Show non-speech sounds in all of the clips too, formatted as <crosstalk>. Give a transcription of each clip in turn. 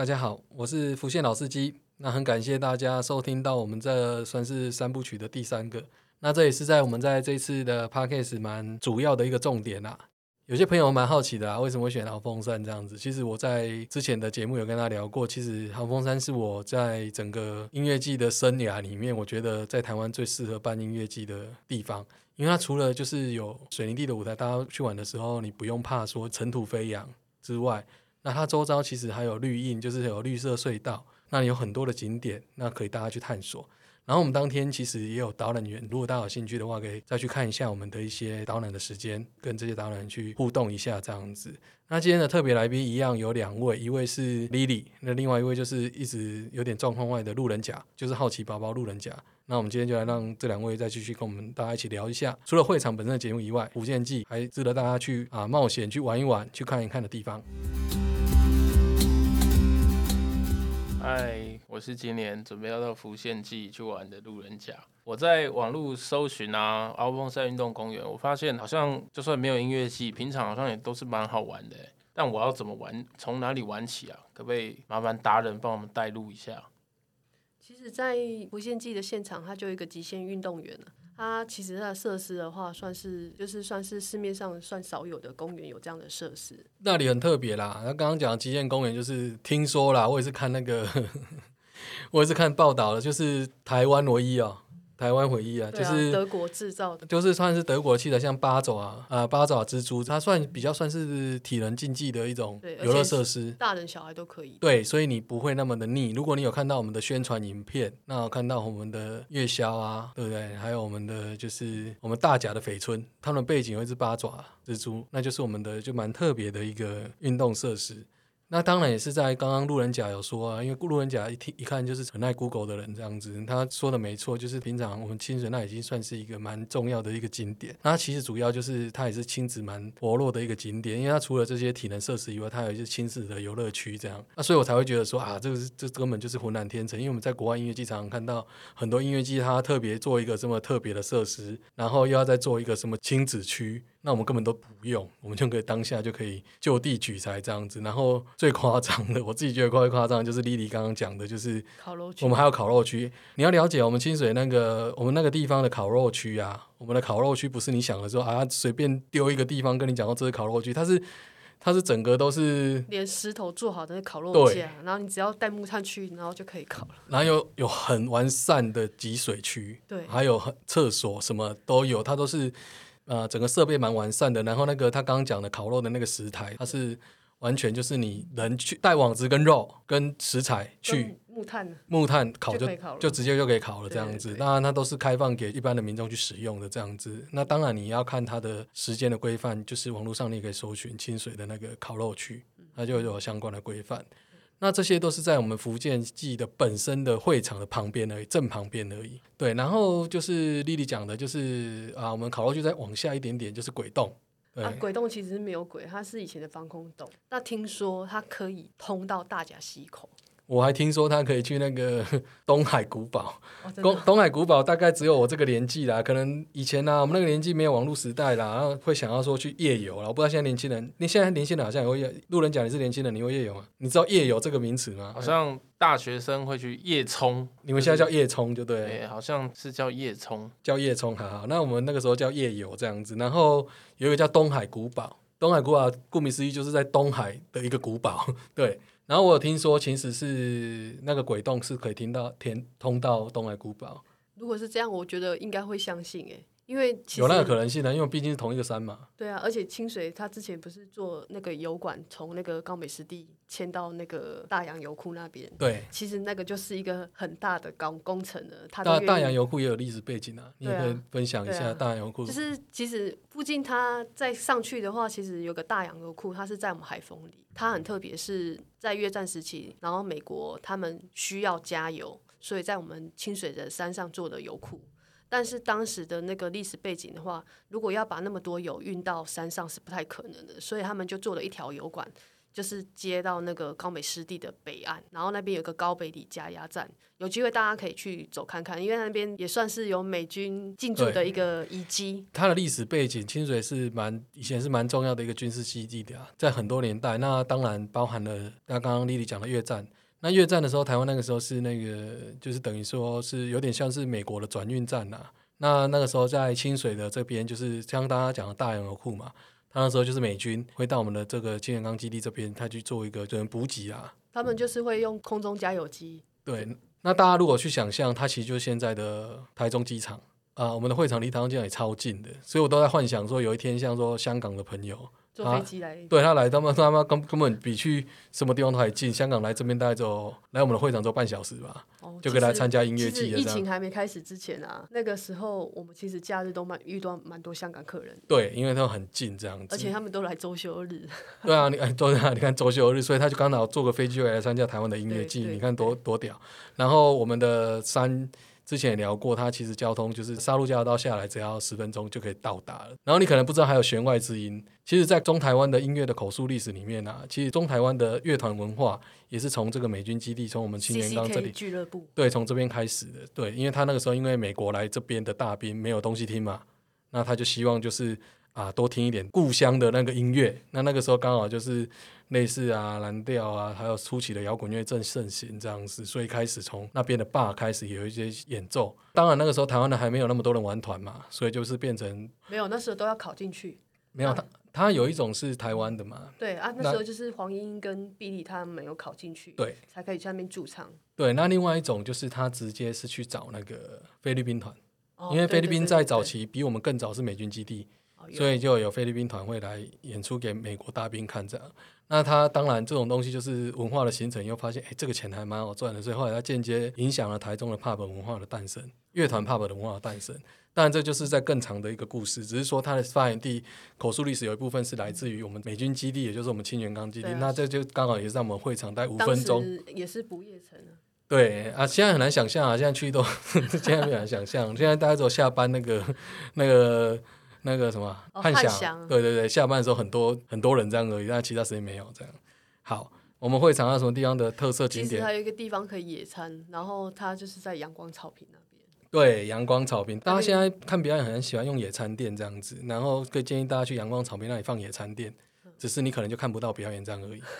大家好，我是福建老司机。那很感谢大家收听到我们这算是三部曲的第三个。那这也是在我们在这次的 podcast 蛮主要的一个重点啦。有些朋友蛮好奇的啊，为什么会选好风山这样子？其实我在之前的节目有跟他聊过，其实好风山是我在整个音乐季的生涯里面，我觉得在台湾最适合办音乐季的地方，因为它除了就是有水泥地的舞台，大家去玩的时候你不用怕说尘土飞扬之外，那它周遭其实还有绿荫，就是有绿色隧道，那有很多的景点，那可以大家去探索。然后我们当天其实也有导览员，如果大家有兴趣的话，可以再去看一下我们的一些导览的时间，跟这些导览去互动一下这样子。那今天的特别来宾一样有两位，一位是 Lily，那另外一位就是一直有点状况外的路人甲，就是好奇宝宝路人甲。那我们今天就来让这两位再继续跟我们大家一起聊一下，除了会场本身的节目以外，福建记还值得大家去啊冒险去玩一玩、去看一看的地方。嗨，我是今年准备要到福县记去玩的路人甲。我在网络搜寻啊，阿峰山运动公园，我发现好像就算没有音乐季，平常好像也都是蛮好玩的。但我要怎么玩？从哪里玩起啊？可不可以麻烦达人帮我们带路一下？其实，在无限季的现场，它就一个极限运动员了。它其实它的设施的话，算是就是算是市面上算少有的公园有这样的设施。那里很特别啦。那刚刚讲的极限公园，就是听说啦，我也是看那个，<laughs> 我也是看报道了，就是台湾唯一哦。台湾回忆啊，就是德国制造的，就是算是德国器的，像八爪啊，呃，八爪蜘蛛，它算比较算是体能竞技的一种游乐设施，大人小孩都可以。对，所以你不会那么的腻。如果你有看到我们的宣传影片，那看到我们的月宵啊，对不对？还有我们的就是我们大甲的翡村，他们背景有一只八爪蜘蛛，那就是我们的就蛮特别的一个运动设施。那当然也是在刚刚路人甲有说啊，因为路人甲一听一看就是很爱 Google 的人这样子，他说的没错，就是平常我们清水那已经算是一个蛮重要的一个景点。那其实主要就是它也是亲子蛮活络的一个景点，因为它除了这些体能设施以外，它有一些亲子的游乐区这样。那所以我才会觉得说啊，这个是这根本就是浑然天成，因为我们在国外音乐季常常看到很多音乐季，它特别做一个这么特别的设施，然后又要再做一个什么亲子区。那我们根本都不用，我们就可以当下就可以就地取材这样子。然后最夸张的，我自己觉得夸夸张，就是丽丽刚刚讲的，就是烤肉区。我们还有烤肉区，你要了解我们清水那个我们那个地方的烤肉区啊，我们的烤肉区不是你想的说啊随便丢一个地方跟你讲说这是烤肉区，它是它是整个都是连石头做好的烤肉架，然后你只要带木炭去，然后就可以烤了。然后有有很完善的集水区，对，还有厕所什么都有，它都是。呃，整个设备蛮完善的，然后那个他刚刚讲的烤肉的那个食台，它是完全就是你人去带网子跟肉跟食材去木炭木炭烤就就直接就可以烤了这样子。当然它都是开放给一般的民众去使用的这样子。那当然你要看它的时间的规范，就是网络上你可以搜寻清水的那个烤肉区，它就有相关的规范。那这些都是在我们福建记的本身的会场的旁边而已，正旁边而已。对，然后就是丽丽讲的，就是啊，我们烤肉就在往下一点点，就是鬼洞。啊，鬼洞其实是没有鬼，它是以前的防空洞。那听说它可以通到大甲溪口。我还听说他可以去那个 <laughs> 东海古堡，东东海古堡大概只有我这个年纪啦，可能以前呢，我们那个年纪没有网络时代啦，然后会想要说去夜游啦。我不知道现在年轻人，你现在年轻人好像也会路人讲你是年轻人，你会夜游吗？你知道夜游这个名词吗？好像大学生会去夜冲，你们现在叫夜冲就对，好像是叫夜冲，叫夜冲，好好。那我们那个时候叫夜游这样子，然后有一个叫东海古堡，东海古堡顾名思义就是在东海的一个古堡，<laughs> 对。然后我有听说，其实是那个鬼洞是可以听到天通到东海古堡。如果是这样，我觉得应该会相信诶。因为有那个可能性的，因为毕竟是同一个山嘛。对啊，而且清水它之前不是做那个油管，从那个高美湿地迁到那个大洋油库那边。对，其实那个就是一个很大的工工程的。大大洋油库也有历史背景啊，你可以分享一下大洋油库。就是其实附近它再上去的话，其实有个大洋油库，它是在我们海风里。它很特别，是在越战时期，然后美国他们需要加油，所以在我们清水的山上做的油库。但是当时的那个历史背景的话，如果要把那么多油运到山上是不太可能的，所以他们就做了一条油管，就是接到那个高美湿地的北岸，然后那边有个高北里加压站，有机会大家可以去走看看，因为那边也算是有美军进驻的一个遗迹。它的历史背景，清水是蛮以前是蛮重要的一个军事基地的、啊，在很多年代，那当然包含了那刚刚丽丽讲的越战。那越战的时候，台湾那个时候是那个，就是等于说是有点像是美国的转运站呐、那那个时候在清水的这边，就是像大家讲的大洋油库嘛，他那时候就是美军会到我们的这个清源岗基地这边，他去做一个就是补给啊。他们就是会用空中加油机，对，那大家如果去想象，它其实就是现在的台中机场啊、我们的会场离台中机场也超近的，所以我都在幻想说，有一天像说香港的朋友。坐啊飞机来。对他来，他们他妈根根本比去什么地方都还近。香港来这边大概只有来我们的会场只有半小时吧，哦就可以来参加音乐季了。疫情还没开始之前啊，那个时候我们其实假日都蛮遇到蛮多香港客人，对，因为他们很近这样子。而且他们都来周休日。<laughs> 对啊，你哎，周啊，你看周休日，所以他就刚好坐个飞机回来参加台湾的音乐季，你看多多屌。然后我们的山之前也聊过，它其实交通就是沙鹿交流道下来只要十分钟就可以到达了。然后你可能不知道还有弦外之音，其实，在中台湾的音乐的口述历史里面啊，其实中台湾的乐团文化也是从这个美军基地，从我们青年岗这里。俱乐部，对，从这边开始的。对，因为他那个时候因为美国来这边的大兵没有东西听嘛，那他就希望就是啊多听一点故乡的那个音乐。那那个时候刚好就是类似啊蓝调啊，还有初期的摇滚乐正盛行这样子，所以开始从那边的坝开始有一些演奏。当然那个时候台湾的还没有那么多人玩团嘛，所以就是变成没有那时候都要考进去。没有他他有一种是台湾的嘛，对啊，那那时候就是黄莺跟碧丽他们没有考进去，对才可以去那边驻唱。对。那另外一种就是他直接是去找那个菲律宾团。哦因为菲律宾在早，期比我们更早是美军基地，所以就有菲律宾团会来演出给美国大兵看这样。那他当然这种东西就是文化的形成，又发现哎这个钱还蛮好赚的，所以后来他间接影响了台中的 pub 文化的诞生，乐团 pub 的文化的诞生。当然这就是在更长的一个故事，只是说它的发源地口述历史有一部分是来自于我们美军基地，也就是我们清源岗基地。啊那这就刚好也是在我们会场待五分钟。也是不夜城啊。对啊，现在很难想象啊，现在去都 <laughs> 现在很难想象，现在大家走下班那个那个那个什么哦汉翔，对对对，下班的时候很多很多人这样而已，但其他时间没有这样。好，我们会尝到什么地方的特色景点？其实还有一个地方可以野餐，然后它就是在阳光草坪那边。对，阳光草坪，大家那现在看表演很喜欢用野餐垫这样子，然后可以建议大家去阳光草坪那里放野餐垫，嗯只是你可能就看不到表演这样而已。<laughs>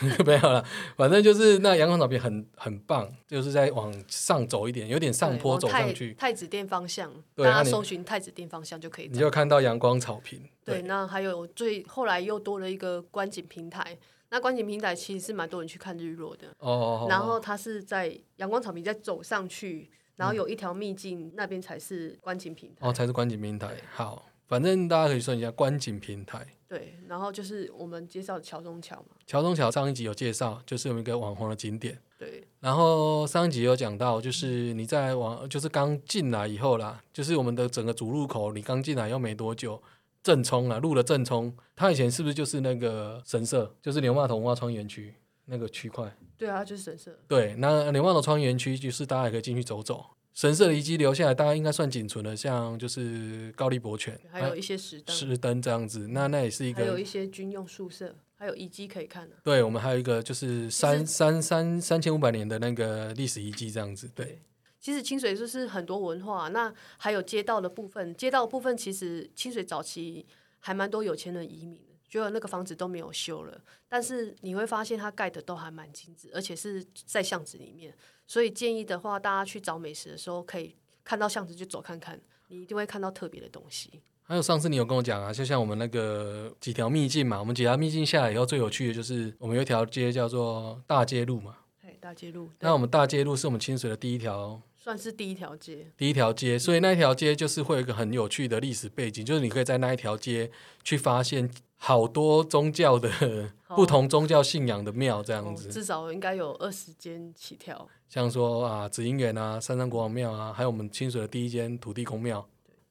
<laughs> 没有了，反正就是那阳光草坪很很棒，就是在往上走一点，有点上坡走上去，太子殿方向，大家搜寻太子殿方向就可以。你就看到阳光草坪。对，那还有最后来又多了一个观景平台。那观景平台其实是蛮多人去看日落的，哦哦，哦然后它是在阳光草坪再走上去，然后有一条秘境，那边才是观景平台。哦才是观景平台。好，反正大家可以算一下观景平台。对，然后就是我们介绍的桥中桥嘛。桥中桥上一集有介绍，就是有一个网红的景点。对，然后上一集有讲到，就是你在往，就是刚进来以后啦，就是我们的整个主入口，你刚进来又没多久，正冲啦，入了正冲，它以前是不是就是那个神社，就是牛骂头文化创园区那个区块？对啊，就是神社。对，那牛骂头创园区就是大家也可以进去走走。神社的遗迹留下来，大概应该算仅存的，像就是高丽博犬，还有一些石灯，石灯这样子，那那也是一个还有一些军用宿舍，还有遗迹可以看呢、对，我们还有一个就是三实三三三千五百年的那个历史遗迹这样子，对，其实清水就是很多文化，那还有街道的部分，街道的部分其实清水早期还蛮多有钱人移民的，觉得那个房子都没有修了，但是你会发现它盖的都还蛮精致，而且是在巷子里面，所以建议的话，大家去找美食的时候，可以看到巷子就走看看，你一定会看到特别的东西。还有上次你有跟我讲啊，就像我们那个几条秘境嘛，我们几条秘境下来以后，最有趣的就是我们有一条街叫做大街路嘛。嘿，大街路，那我们大街路是我们清水的第一条算是第一条街，第一条街，所以那一条街就是会有一个很有趣的历史背景，就是你可以在那一条街去发现好多宗教的不同宗教信仰的庙这样哦子，至少应该有二十间起跳。像说啊紫英园啊、三山国王庙啊，还有我们清水的第一间土地公庙，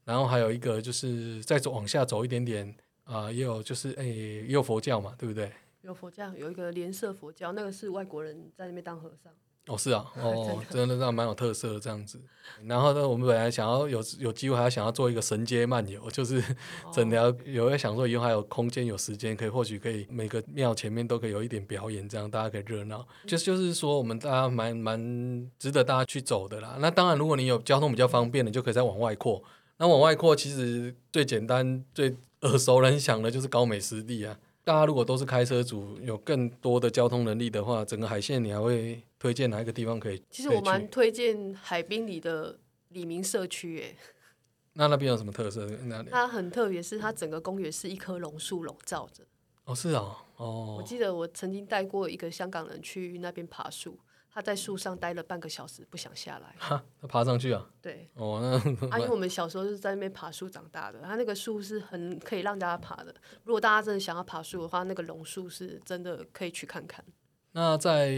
然后还有一个就是再走往下走一点点啊、也有就是诶、也有佛教嘛，对不对？有佛教，有一个莲社佛教，那个是外国人在那边当和尚。哦，是啊，哦，<laughs> 真的那蛮有特色的这样子。然后呢，我们本来想要有有机会，还要想要做一个神街漫游，就是整条有在想说以后还有空间有时间，可以或许可以每个庙前面都可以有一点表演，这样大家可以热闹。就就是说，我们大家蛮蛮值得大家去走的啦。那当然，如果你有交通比较方便的，就可以再往外扩。那往外扩，其实最简单、最耳熟能详的就是高美湿地啊。大家如果都是开车族，有更多的交通能力的话，整个海线你还会推荐哪一个地方可以？其实我蛮推荐海滨里的李明社区，诶，那那边有什么特色？那里？它很特别，是它整个公园是一棵榕树笼罩着。哦，是啊，哦。我记得我曾经带过一个香港人去那边爬树。他在树上待了半个小时，不想下来。他爬上去啊？对。哦，那啊，因为 <laughs> 我们小时候是在那边爬树长大的，他那个树是很可以让大家爬的。如果大家真的想要爬树的话，那个榕树是真的可以去看看。那在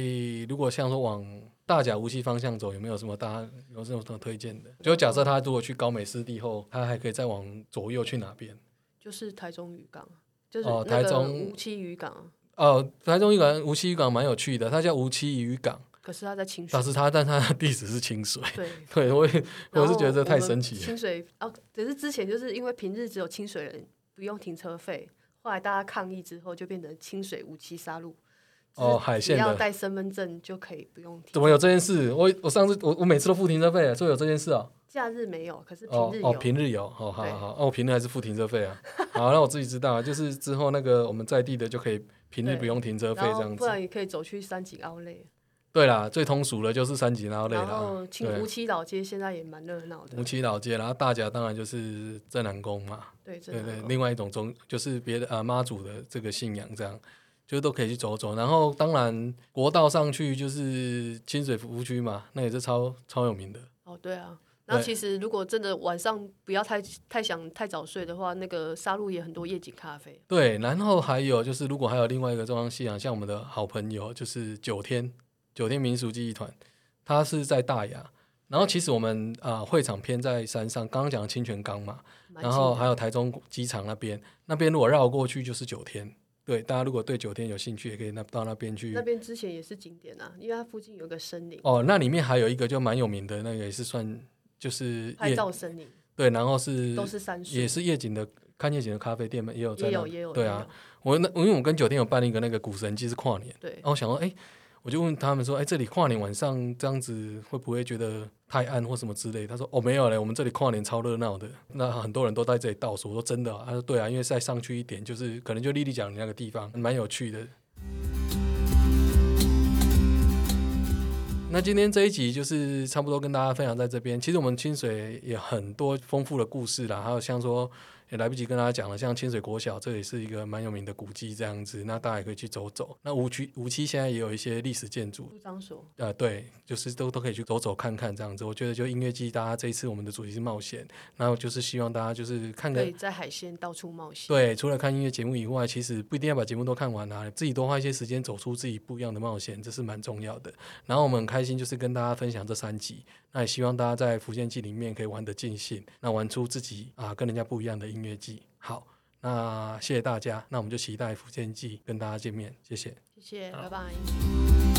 如果像说往大甲无锡方向走，有没有什么大家有什么推荐的？就假设他如果去高美湿地后，他还可以再往左右去哪边？就是台中渔港，就是台中无锡渔港。哦，台中渔港无锡渔港蛮有趣的，它叫无锡渔港。可是他在清水，但是他，但他的地址是清水。对，<laughs> 对我也我是觉得这太神奇了。清水哦，只是之前就是因为平日只有清水人不用停车费，后来大家抗议之后，就变成清水无期杀戮。哦，海线要带身份证就可以不用。怎么有这件事？我我上次我我每次都付停车费，所以有这件事啊。假日没有，可是平日有。哦，平日有，好好好，那哦，平日还是付停车费啊。<laughs> 好，那我自己知道，就是之后那个我们在地的就可以平日不用停车费这样子。不然也可以走去三井奥莱。对啦，最通俗的就是三井奥莱了。然后，清湖七老街现在也蛮热闹的。吴七老街，然后大甲当然就是镇南宫嘛。对对对，另外一种宗就是别的啊妈祖的这个信仰，这样就都可以去走走。然后，当然国道上去就是清水服务区嘛，那也是超超有名的。哦，对啊。然后其实如果真的晚上不要太太想太早睡的话，那个沙路也很多夜景咖啡。对，然后还有就是如果还有另外一个中央信仰，像我们的好朋友就是九天。九天民俗记忆团，它是在大雅，然后其实我们啊会场偏在山上，刚刚讲的清泉岗嘛，然后还有台中机场那边，那边如果绕过去就是九天，对，大家如果对九天有兴趣，也可以那到那边去。那边之前也是景点啊，因为它附近有个森林。哦，那里面还有一个就蛮有名的，那个也是算就是拍照森林。对，然后是都是山树，也是夜景的看夜景的咖啡店嘛，也有也有也有。对啊，我那因为我跟九天有办了一个那个古神祭是跨年，对，然后我想说，哎。我就问他们说：“哎，这里跨年晚上这样子会不会觉得太暗或什么之类？”他说：“哦，没有嘞，我们这里跨年超热闹的，那很多人都在这里倒数。”我说：“真的？”啊他说：“对啊，因为再上去一点，就是可能就丽丽讲的那个地方，蛮有趣的。”那今天这一集就是差不多跟大家分享在这边。其实我们清水也很多丰富的故事啦，还有像说。也来不及跟大家讲了，像清水国小，这也是一个蛮有名的古迹，这样子，那大家也可以去走走。那无区无期现在也有一些历史建筑，呃，对，就是都都可以去走走看看这样子。我觉得就音乐季，大家这一次我们的主题是冒险，然后就是希望大家就是看看，在海鲜到处冒险。对，除了看音乐节目以外，其实不一定要把节目都看完啊，自己多花一些时间走出自己不一样的冒险，这是蛮重要的。然后我们很开心，就是跟大家分享这三集，那也希望大家在福建季里面可以玩得尽兴，那玩出自己啊跟人家不一样的音乐季。好，那谢谢大家，那我们就期待福建季跟大家见面，谢谢，谢谢，拜拜。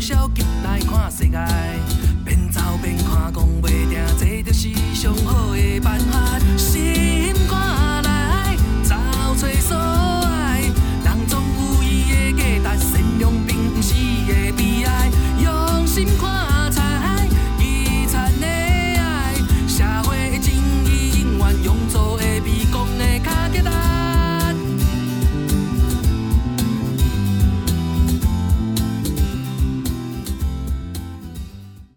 消极来看世界，边走边看，讲袂定，这就是上好的办法。